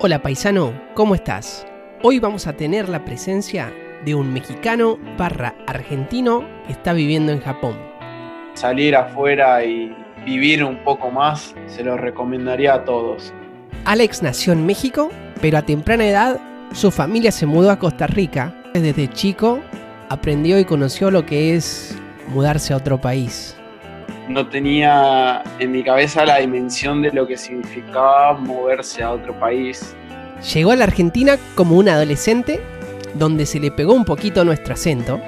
Hola paisano, ¿cómo estás? Hoy vamos a tener la presencia de un mexicano barra argentino que está viviendo en Japón. Salir afuera y vivir un poco más se lo recomendaría a todos. Alex nació en México, pero a temprana edad su familia se mudó a Costa Rica. Desde chico aprendió y conoció lo que es mudarse a otro país no tenía en mi cabeza la dimensión de lo que significaba moverse a otro país. Llegó a la Argentina como un adolescente, donde se le pegó un poquito nuestro acento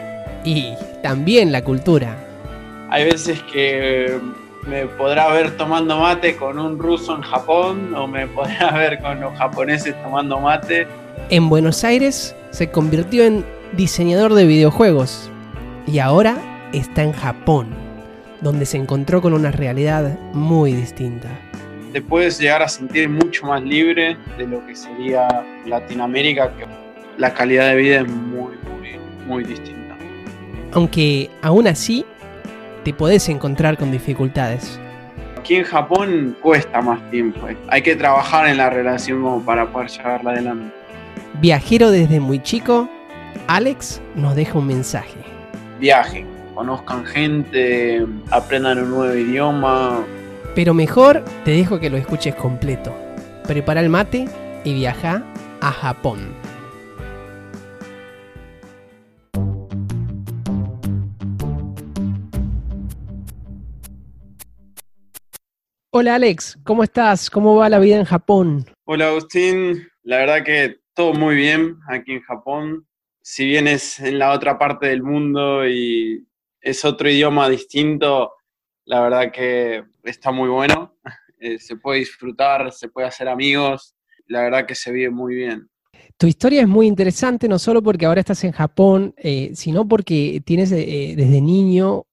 y también la cultura. Hay veces que me podrá ver tomando mate con un ruso en Japón o me podrá ver con los japoneses tomando mate. En Buenos Aires se convirtió en diseñador de videojuegos y ahora está en Japón donde se encontró con una realidad muy distinta. Te puedes llegar a sentir mucho más libre de lo que sería Latinoamérica, que la calidad de vida es muy, muy, muy distinta. Aunque aún así te podés encontrar con dificultades. Aquí en Japón cuesta más tiempo, hay que trabajar en la relación como para poder llevarla adelante. Viajero desde muy chico, Alex nos deja un mensaje. Viaje, conozcan gente, aprendan un nuevo idioma. Pero mejor te dejo que lo escuches completo. Prepara el mate y viaja a Japón. Hola Alex, ¿cómo estás? ¿Cómo va la vida en Japón? Hola Agustín, la verdad que todo muy bien aquí en Japón. Si bien es en la otra parte del mundo y es otro idioma distinto, la verdad que está muy bueno, eh, se puede disfrutar, se puede hacer amigos, la verdad que se vive muy bien. Tu historia es muy interesante, no solo porque ahora estás en Japón, eh, sino porque tienes eh, desde niño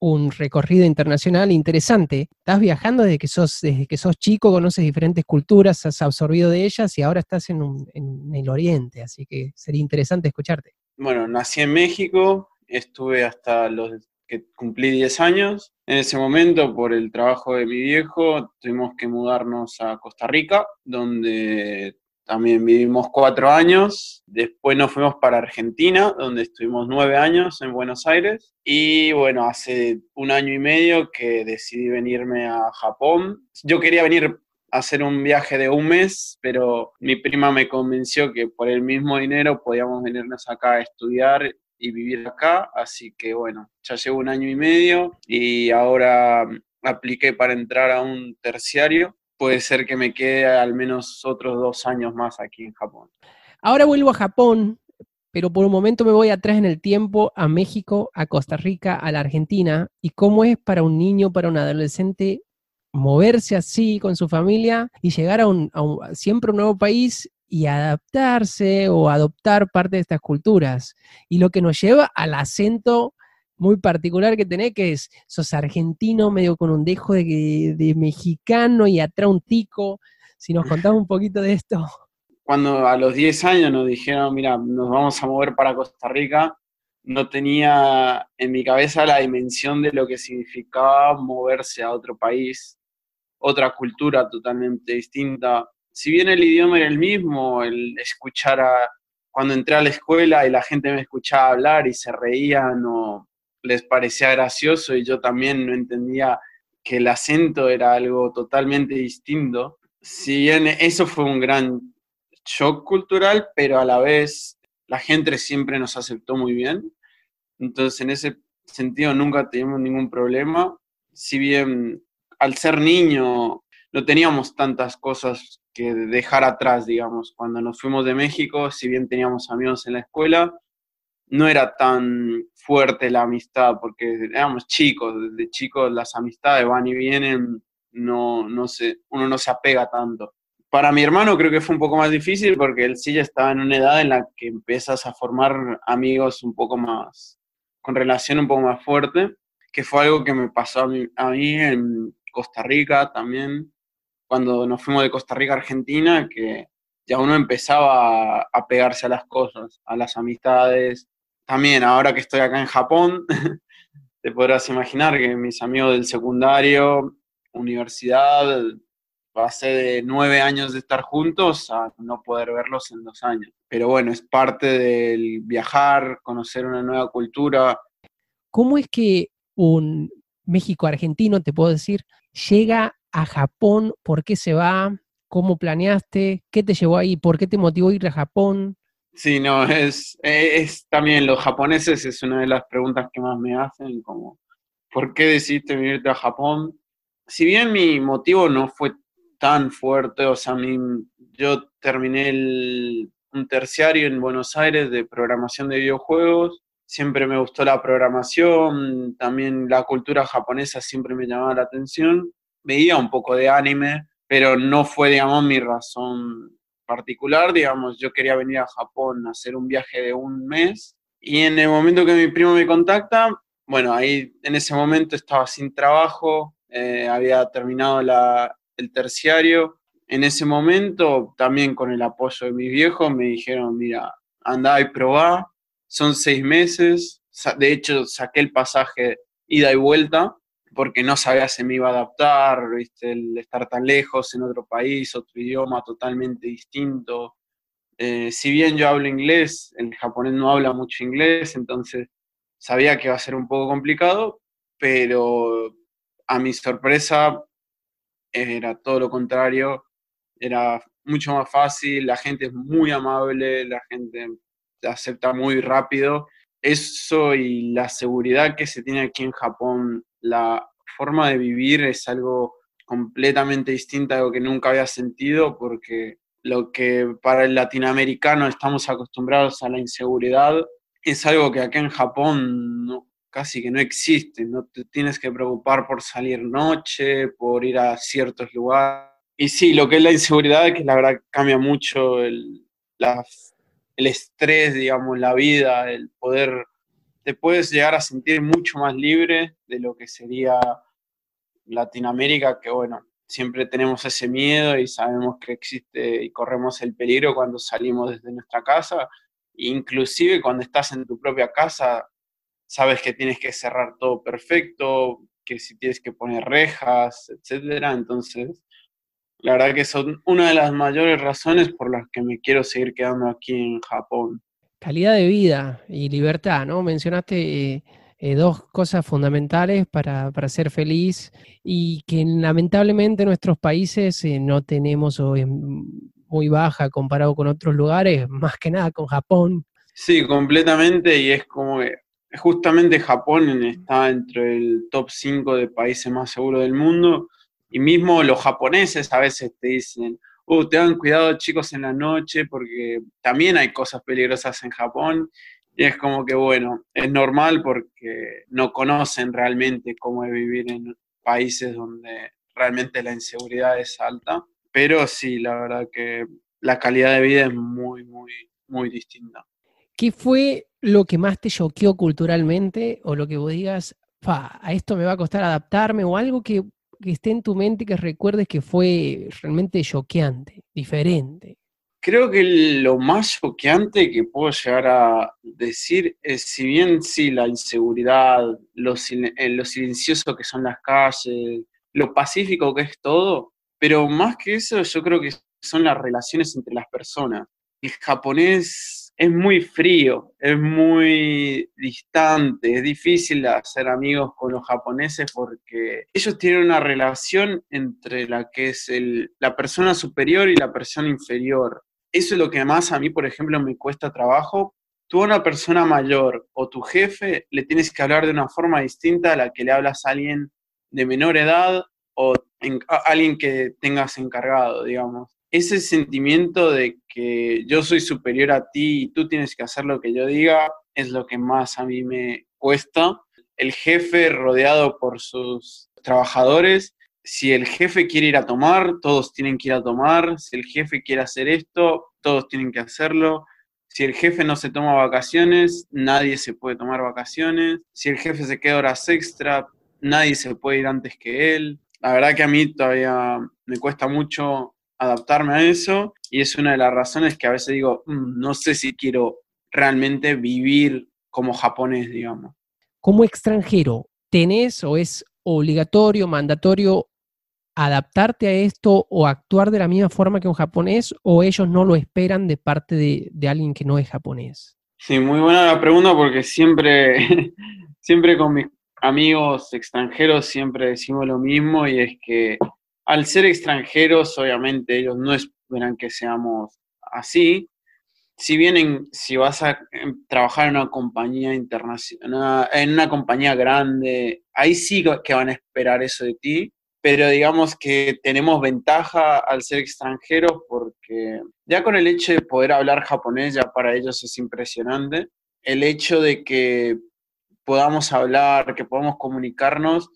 un recorrido internacional interesante. Estás viajando desde que sos, desde que sos chico, conoces diferentes culturas, has absorbido de ellas y ahora estás en, en el Oriente, así que sería interesante escucharte. Bueno, nací en México, estuve hasta los que cumplí 10 años. En ese momento, por el trabajo de mi viejo, tuvimos que mudarnos a Costa Rica, donde también vivimos cuatro años. Después nos fuimos para Argentina, donde estuvimos nueve años en Buenos Aires. Y bueno, hace un año y medio que decidí venirme a Japón. Yo quería venir a hacer un viaje de un mes, pero mi prima me convenció que por el mismo dinero podíamos venirnos acá a estudiar y vivir acá, así que bueno, ya llevo un año y medio y ahora apliqué para entrar a un terciario. Puede ser que me quede al menos otros dos años más aquí en Japón. Ahora vuelvo a Japón, pero por un momento me voy atrás en el tiempo a México, a Costa Rica, a la Argentina, y cómo es para un niño, para un adolescente moverse así con su familia y llegar a un, a siempre un nuevo país y adaptarse o adoptar parte de estas culturas. Y lo que nos lleva al acento muy particular que tenés, que es, sos argentino, medio con un dejo de, de mexicano y atrás un tico. Si nos contás un poquito de esto. Cuando a los 10 años nos dijeron, mira, nos vamos a mover para Costa Rica, no tenía en mi cabeza la dimensión de lo que significaba moverse a otro país, otra cultura totalmente distinta, si bien el idioma era el mismo, el escuchar a, cuando entré a la escuela y la gente me escuchaba hablar y se reían o les parecía gracioso y yo también no entendía que el acento era algo totalmente distinto. Si bien eso fue un gran shock cultural, pero a la vez la gente siempre nos aceptó muy bien. Entonces, en ese sentido nunca tuvimos ningún problema. Si bien al ser niño no teníamos tantas cosas que dejar atrás, digamos. Cuando nos fuimos de México, si bien teníamos amigos en la escuela, no era tan fuerte la amistad, porque éramos chicos, desde chicos las amistades van y vienen, no, no se, uno no se apega tanto. Para mi hermano creo que fue un poco más difícil porque él sí ya estaba en una edad en la que empiezas a formar amigos un poco más, con relación un poco más fuerte, que fue algo que me pasó a mí, a mí en Costa Rica también, cuando nos fuimos de Costa Rica a Argentina, que ya uno empezaba a, pegarse a las cosas, a las amistades. También ahora que estoy acá en Japón, te podrás imaginar que mis amigos del secundario, universidad, pasé de nueve años de estar juntos a no poder verlos en dos años. Pero bueno, es parte del viajar, conocer una nueva cultura. ¿Cómo es que un México argentino, te puedo decir, llega a Japón? ¿Por qué se va? ¿Cómo planeaste? ¿Qué te llevó ahí? ¿Por qué te motivó ir a Japón? Sí, no, es, es también los japoneses, es una de las preguntas que más me hacen, como, ¿por qué decidiste venirte a Japón? Si bien mi motivo no fue tan fuerte, o sea, mi, yo terminé un terciario en Buenos Aires de programación de videojuegos, siempre me gustó la programación, también la cultura japonesa siempre me llamaba la atención, veía un poco de anime, pero no fue, digamos, mi razón particular, digamos, yo quería venir a Japón a hacer un viaje de un mes y en el momento que mi primo me contacta, bueno, ahí en ese momento estaba sin trabajo, eh, había terminado el terciario. En ese momento, también con el apoyo de mis viejos, me dijeron, mira, anda y probá, son seis meses, de hecho saqué el pasaje ida y vuelta, porque no sabía si me iba a adaptar, el estar tan lejos en otro país, otro idioma totalmente distinto. Eh, si bien yo hablo inglés, el japonés no habla mucho inglés, entonces sabía que iba a ser un poco complicado, pero a mi sorpresa era todo lo contrario, era mucho más fácil, la gente es muy amable, la gente te acepta muy rápido. Eso y la seguridad que se tiene aquí en Japón la forma de vivir es algo completamente distinto, algo que nunca había sentido, porque lo que para el latinoamericano estamos acostumbrados a la inseguridad es algo que acá en Japón casi que no existe, no te tienes que preocupar por salir noche, por ir a ciertos lugares. Y sí, lo que es la inseguridad, que la verdad cambia mucho el, el estrés, digamos, la vida, el poder te puedes llegar a sentir mucho más libre de lo que sería Latinoamérica, que bueno, siempre tenemos ese miedo y sabemos que existe y corremos el peligro cuando salimos desde nuestra casa. Inclusive cuando estás en tu propia casa, sabes que tienes que cerrar todo perfecto, que si tienes que poner rejas, etcétera. Entonces, la verdad que son una de las mayores razones por las que me quiero seguir quedando aquí en Japón. Calidad de vida y libertad, ¿no? Mencionaste eh, eh, dos cosas fundamentales para, ser feliz y que lamentablemente en nuestros países eh, no tenemos o muy baja comparado con otros lugares, más que nada con Japón. Sí, completamente y es como que justamente Japón está entre el top 5 de países más seguros del mundo y mismo los japoneses a veces te dicen, uh, tengan cuidado chicos en la noche porque también hay cosas peligrosas en Japón. Y es como que, bueno, es normal porque no conocen realmente cómo es vivir en países donde realmente la inseguridad es alta. Pero sí, la verdad que la calidad de vida es muy, muy, muy distinta. ¿Qué fue lo que más te choqueó culturalmente o lo que vos digas, a esto me va a costar adaptarme o algo que que esté en tu mente que recuerdes que fue realmente choqueante, diferente? Creo que lo más choqueante que puedo llegar a decir es, si bien sí, la inseguridad, lo, eh, lo silencioso que son las calles, lo pacífico que es todo, pero más que eso yo creo que son las relaciones entre las personas. El japonés es muy frío, es muy distante, es difícil hacer amigos con los japoneses porque ellos tienen una relación entre la que es la persona superior y la persona inferior. Eso es lo que más a mí, por ejemplo, me cuesta trabajo. Tú a una persona mayor o tu jefe le tienes que hablar de una forma distinta a la que le hablas a alguien de menor edad o a alguien que tengas encargado, digamos ese sentimiento de que yo soy superior a ti y tú tienes que hacer lo que yo diga es lo que más a mí me cuesta. El jefe rodeado por sus trabajadores, si el jefe quiere ir a tomar, todos tienen que ir a tomar. Si el jefe quiere hacer esto, todos tienen que hacerlo. Si el jefe no se toma vacaciones, nadie se puede tomar vacaciones. Si el jefe se queda horas extra, nadie se puede ir antes que él. La verdad que a mí todavía me cuesta mucho adaptarme a eso y es una de las razones que a veces digo, mm, no sé si quiero realmente vivir como japonés, digamos. Como extranjero, ¿tenés o es obligatorio, mandatorio adaptarte a esto o actuar de la misma forma que un japonés o ellos no lo esperan de parte de, alguien que no es japonés? Sí, muy buena la pregunta porque siempre, siempre con mis amigos extranjeros siempre decimos lo mismo y es que al ser extranjeros, obviamente ellos no esperan que seamos así. Si vienen, si vas a em, trabajar en una compañía internacional, en una compañía grande, ahí sí que van a esperar eso de ti, pero digamos que tenemos ventaja al ser extranjeros porque ya con el hecho de poder hablar japonés ya para ellos es impresionante. El hecho de que podamos hablar, que podamos comunicarnos,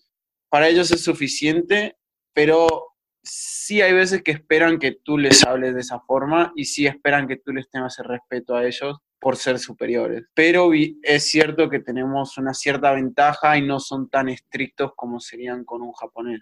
para ellos es suficiente pero sí hay veces que esperan que tú les hables de esa forma y sí esperan que tú les tengas el respeto a ellos por ser superiores. Pero es cierto que tenemos una cierta ventaja y no son tan estrictos como serían con un japonés.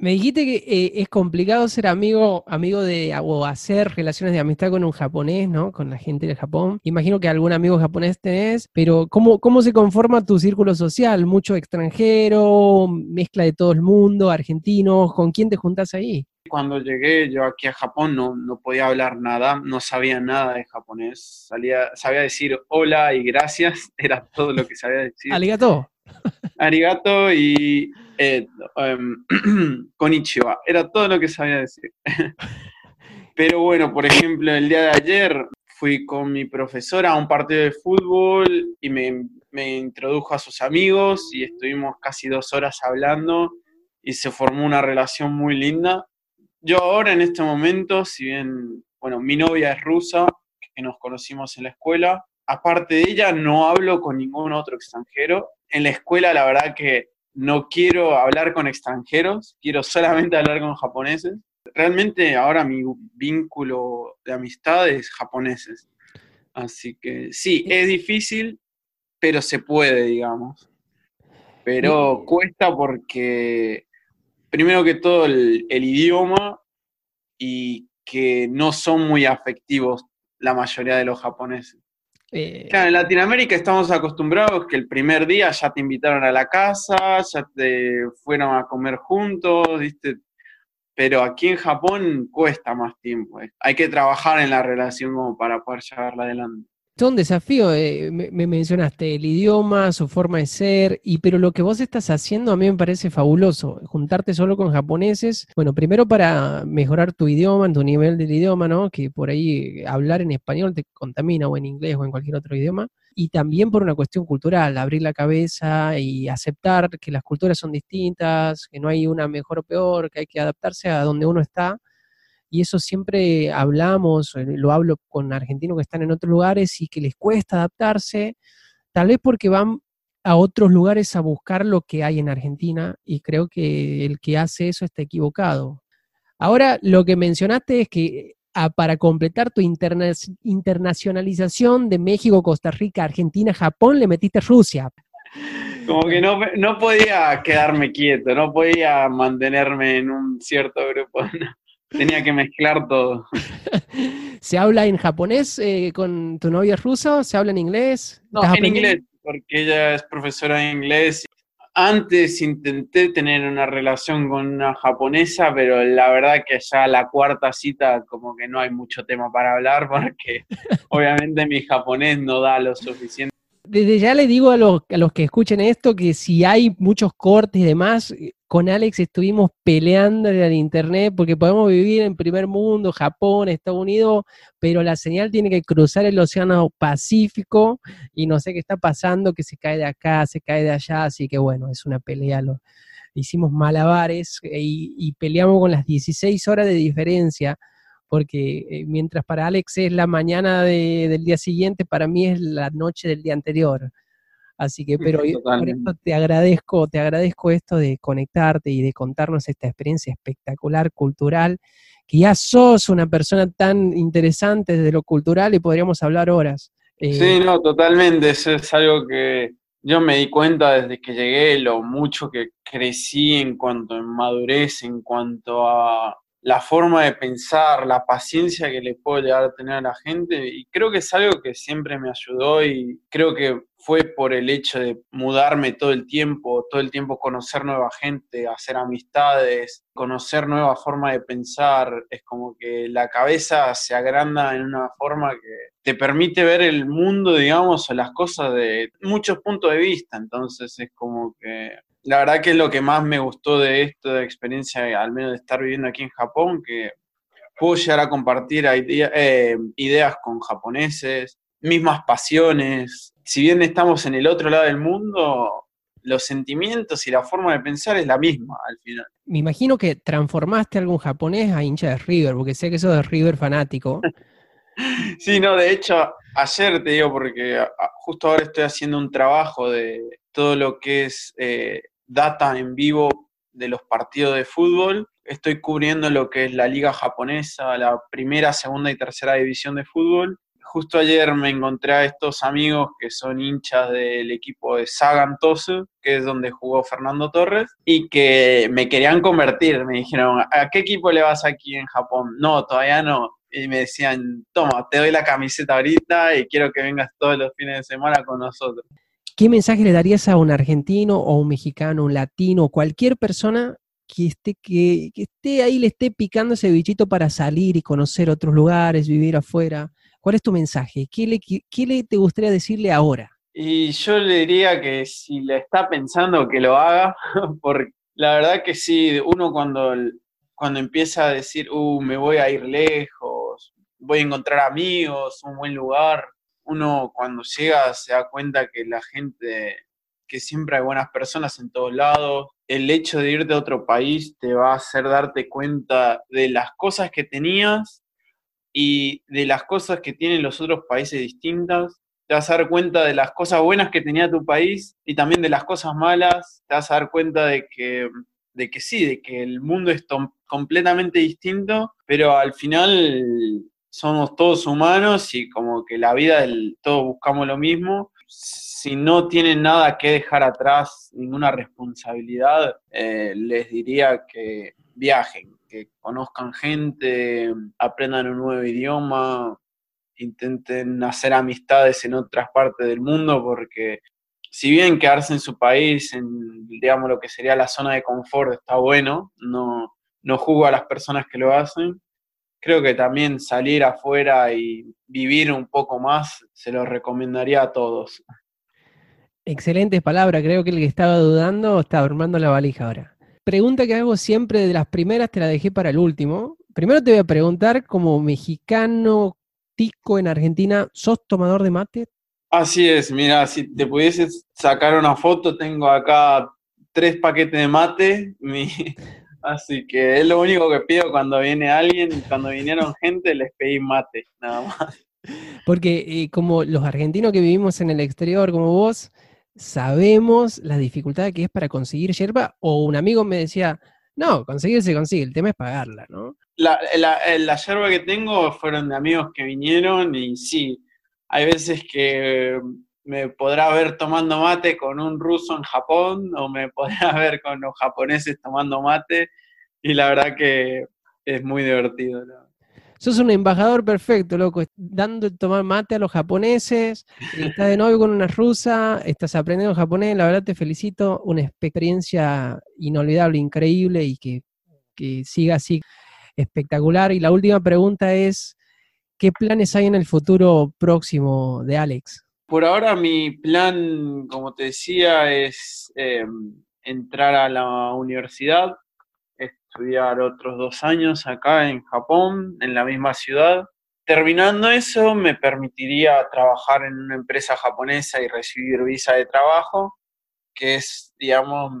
Me dijiste que eh, es complicado ser amigo, amigo de, o hacer relaciones de amistad con un japonés, ¿no? Con la gente de Japón. Imagino que algún amigo japonés tenés, pero ¿cómo, cómo se conforma tu círculo social? ¿Mucho extranjero? ¿Mezcla de todo el mundo? ¿Argentinos? ¿Con quién te juntás ahí? Cuando llegué yo aquí a Japón no, no podía hablar nada, no sabía nada de japonés. Salía, sabía decir hola y gracias, era todo lo que sabía decir. Arigato. Arigato y eh, em, Konichiwa. Era todo lo que sabía decir. Pero bueno, por ejemplo, el día de ayer fui con mi profesora a un partido de fútbol y me, me introdujo a sus amigos y estuvimos casi dos horas hablando y se formó una relación muy linda. Yo ahora en este momento, si bien, bueno, mi novia es rusa, que nos conocimos en la escuela, aparte de ella no hablo con ningún otro extranjero. En la escuela la verdad que no quiero hablar con extranjeros, quiero solamente hablar con japoneses. Realmente ahora mi vínculo de amistad es japoneses. Así que sí, es difícil, pero se puede, digamos. Pero cuesta porque, primero que todo, el, el idioma y que no son muy afectivos la mayoría de los japoneses. Eh, claro, en Latinoamérica estamos acostumbrados que el primer día ya te invitaron a la casa, ya te fueron a comer juntos, ¿viste? Pero aquí en Japón cuesta más tiempo. Eh. Hay que trabajar en la relación como para poder llevarla adelante. Es un desafío, eh, me, mencionaste el idioma, su forma de ser, y pero lo que vos estás haciendo a mí me parece fabuloso, juntarte solo con japoneses, bueno, primero para mejorar tu idioma, tu nivel del idioma, ¿no? Que por ahí hablar en español te contamina o en inglés o en cualquier otro idioma, y también por una cuestión cultural, abrir la cabeza y aceptar que las culturas son distintas, que no hay una mejor o peor, que hay que adaptarse a donde uno está y eso siempre hablamos, eh, lo hablo con argentinos que están en otros lugares y que les cuesta adaptarse, tal vez porque van a otros lugares a buscar lo que hay en Argentina y creo que el que hace eso está equivocado. Ahora, lo que mencionaste es que ah, para completar tu internacionalización de México, Costa Rica, Argentina, Japón, le metiste Rusia. Como que no, no podía quedarme quieto, no podía mantenerme en un cierto grupo. Tenía que mezclar todo. ¿Se habla en japonés eh, con tu novia ruso? ¿Se habla en inglés? No, en inglés, porque ella es profesora de inglés. Antes intenté tener una relación con una japonesa, pero la verdad que ya la cuarta cita como que no hay mucho tema para hablar porque obviamente mi japonés no da lo suficiente desde ya le digo a los, a los, que escuchen esto que si hay muchos cortes y demás, con Alex estuvimos peleando en el internet porque podemos vivir en primer mundo, Japón, Estados Unidos, pero la señal tiene que cruzar el océano Pacífico y no sé qué está pasando, que se cae de acá, se cae de allá, así que bueno, es una pelea. Lo, hicimos malabares eh, y, y peleamos con las 16 horas de diferencia porque eh, mientras para Alex es la mañana del día siguiente, para mí es la noche del día anterior. Así que, pero por eso te agradezco, te agradezco esto de conectarte y de contarnos esta experiencia espectacular, cultural, que ya sos una persona tan interesante desde lo cultural y podríamos hablar horas. Eh, sí, no, totalmente. Eso es algo que yo me di cuenta desde que llegué, lo mucho que crecí en cuanto a madurez, en cuanto a la forma de pensar, la paciencia que le puedo llegar a tener a la gente y creo que es algo que siempre me ayudó y creo que fue por el hecho de mudarme todo el tiempo, todo el tiempo conocer nueva gente, hacer amistades, conocer nueva forma de pensar, es como que la cabeza se agranda en una forma que te permite ver el mundo, digamos, o las cosas de muchos puntos de vista, entonces es como que la verdad que es lo que más me gustó de esto, de experiencia, al menos de estar viviendo aquí en Japón, que puedo llegar a compartir eh, ideas con japoneses, mismas pasiones. Si bien estamos en el otro lado del mundo, los sentimientos y la forma de pensar es la misma al final. Me imagino que transformaste a algún japonés a hincha de River, porque sé que sos de River fanático. sí, no, de hecho, ayer te digo, porque justo ahora estoy haciendo un trabajo de todo lo que es eh, data en vivo de los partidos de fútbol. Estoy cubriendo lo que es la liga japonesa, la primera, segunda y tercera división de fútbol. Justo ayer me encontré a estos amigos que son hinchas del equipo de Sagan Tosu, que es donde jugó Fernando Torres, y que me querían convertir. Me dijeron, ¿a qué equipo le vas aquí en Japón? No, todavía no y me decían, toma, te doy la camiseta ahorita y quiero que vengas todos los fines de semana con nosotros. ¿Qué mensaje le darías a un argentino o un mexicano, un latino, cualquier persona que esté, que, esté ahí, le esté picando ese bichito para salir y conocer otros lugares, vivir afuera? ¿Cuál es tu mensaje? ¿Qué le, qué le te gustaría decirle ahora? Y yo le diría que si le está pensando que lo haga, porque la verdad que sí, uno cuando, cuando empieza a decir, uh, me voy a ir lejos, voy a encontrar amigos, un buen lugar, uno cuando llega se da cuenta que la gente, que siempre hay buenas personas en todos lados, el hecho de irte a otro país te va a hacer darte cuenta de las cosas que tenías y de las cosas que tienen los otros países distintas. Te vas a dar cuenta de las cosas buenas que tenía tu país y también de las cosas malas. Te vas a dar cuenta de que, de que sí, de que el mundo es completamente distinto, pero al final somos todos humanos y como que la vida del todos buscamos lo mismo. Si no tienen nada que dejar atrás, ninguna responsabilidad, eh, les diría que viajen, que conozcan gente, aprendan un nuevo idioma, intenten hacer amistades en otras partes del mundo, porque si bien quedarse en su país, en digamos lo que sería la zona de confort, está bueno, no, no juzgo a las personas que lo hacen, creo que también salir afuera y vivir un poco más se lo recomendaría a todos. Excelentes palabras, creo que el que estaba dudando está armando la valija ahora. Pregunta que hago siempre de las primeras, te la dejé para el último. Primero te voy a preguntar, como mexicano tico en Argentina, ¿sos tomador de mate? Así es, mira, si te pudieses sacar una foto, tengo acá tres paquetes de mate, mi, Así que es lo único que pido cuando viene alguien, cuando vinieron gente, les pedí mate, nada más. Porque eh, como los argentinos que vivimos en el exterior, como vos, sabemos la dificultad que es para conseguir yerba, o un amigo me decía, no, conseguir se consigue, el tema es pagarla, ¿no? La, la, eh, la yerba que tengo fueron de amigos que vinieron y sí, hay veces que me podrá ver tomando mate con un ruso en Japón o me podrá ver con los japoneses tomando mate y la verdad que es muy divertido. Sos un embajador perfecto, loco, dando tomar mate a los japoneses, estás de novio con una rusa, estás aprendiendo japonés, la verdad te felicito, una experiencia inolvidable, increíble y que, que siga así espectacular. Y la última pregunta es, ¿qué planes hay en el futuro próximo de Alex? Por ahora mi plan, como te decía, es em, entrar a la universidad, estudiar otros dos años acá en Japón, en la misma ciudad. Terminando eso, me permitiría trabajar en una empresa japonesa y recibir visa de trabajo, que es, digamos,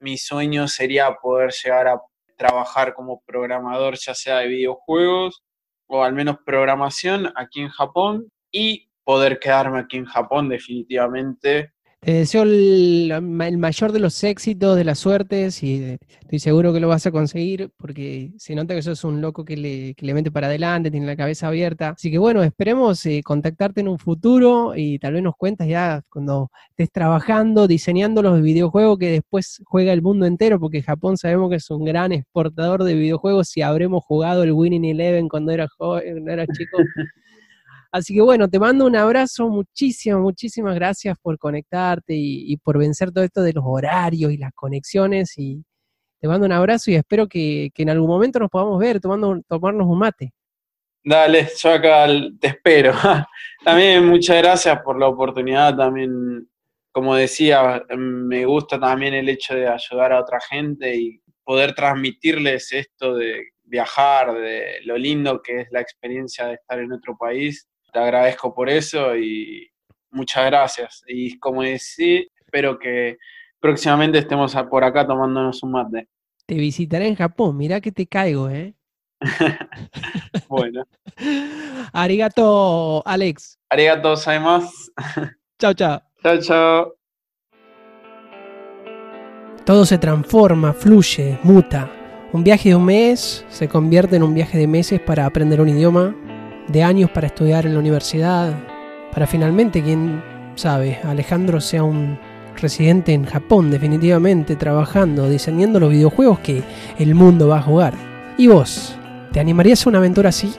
mi sueño sería poder llegar a trabajar como programador, ya sea de videojuegos o al menos programación aquí en Japón y poder quedarme aquí en Japón definitivamente. Te deseo el, mayor de los éxitos, de las suertes y estoy seguro que lo vas a conseguir porque se nota que sos un loco que le, que le mete para adelante, tiene la cabeza abierta. Así que bueno, esperemos eh, contactarte en un futuro y tal vez nos cuentas ya cuando estés trabajando, diseñando los videojuegos que después juega el mundo entero porque Japón sabemos que es un gran exportador de videojuegos y habremos jugado el Winning Eleven cuando era joven, cuando era chico. Así que bueno, te mando un abrazo, muchísimas, muchísimas gracias por conectarte y, por vencer todo esto de los horarios y las conexiones. Y te mando un abrazo y espero que, en algún momento nos podamos ver tomando, tomarnos un mate. Dale, yo acá te espero. también muchas gracias por la oportunidad, también, como decía, me gusta también el hecho de ayudar a otra gente y poder transmitirles esto de viajar, de lo lindo que es la experiencia de estar en otro país te agradezco por eso y muchas gracias. Y como decía, espero que próximamente estemos por acá tomándonos un mate. Te visitaré en Japón, mirá que te caigo, ¿eh? bueno. Arigato, Alex. Arigato, más. chao, chao. Chao, chao. Todo se transforma, fluye, muta. Un viaje de un mes se convierte en un viaje de meses para aprender un idioma de años para estudiar en la universidad, para finalmente, quién sabe, Alejandro sea un residente en Japón definitivamente, trabajando, diseñando los videojuegos que el mundo va a jugar. ¿Y vos? ¿Te animarías a una aventura así?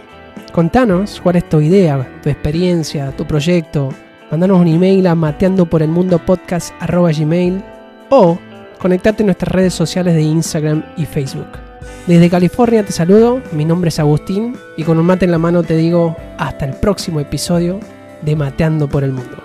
Contanos cuál es tu idea, tu experiencia, tu proyecto. Mandanos un email a mateandoporelmundopodcast.gmail o conectate en nuestras redes sociales de Instagram y Facebook. Desde California te saludo, mi nombre es Agustín y con un mate en la mano te digo hasta el próximo episodio de Mateando por el Mundo.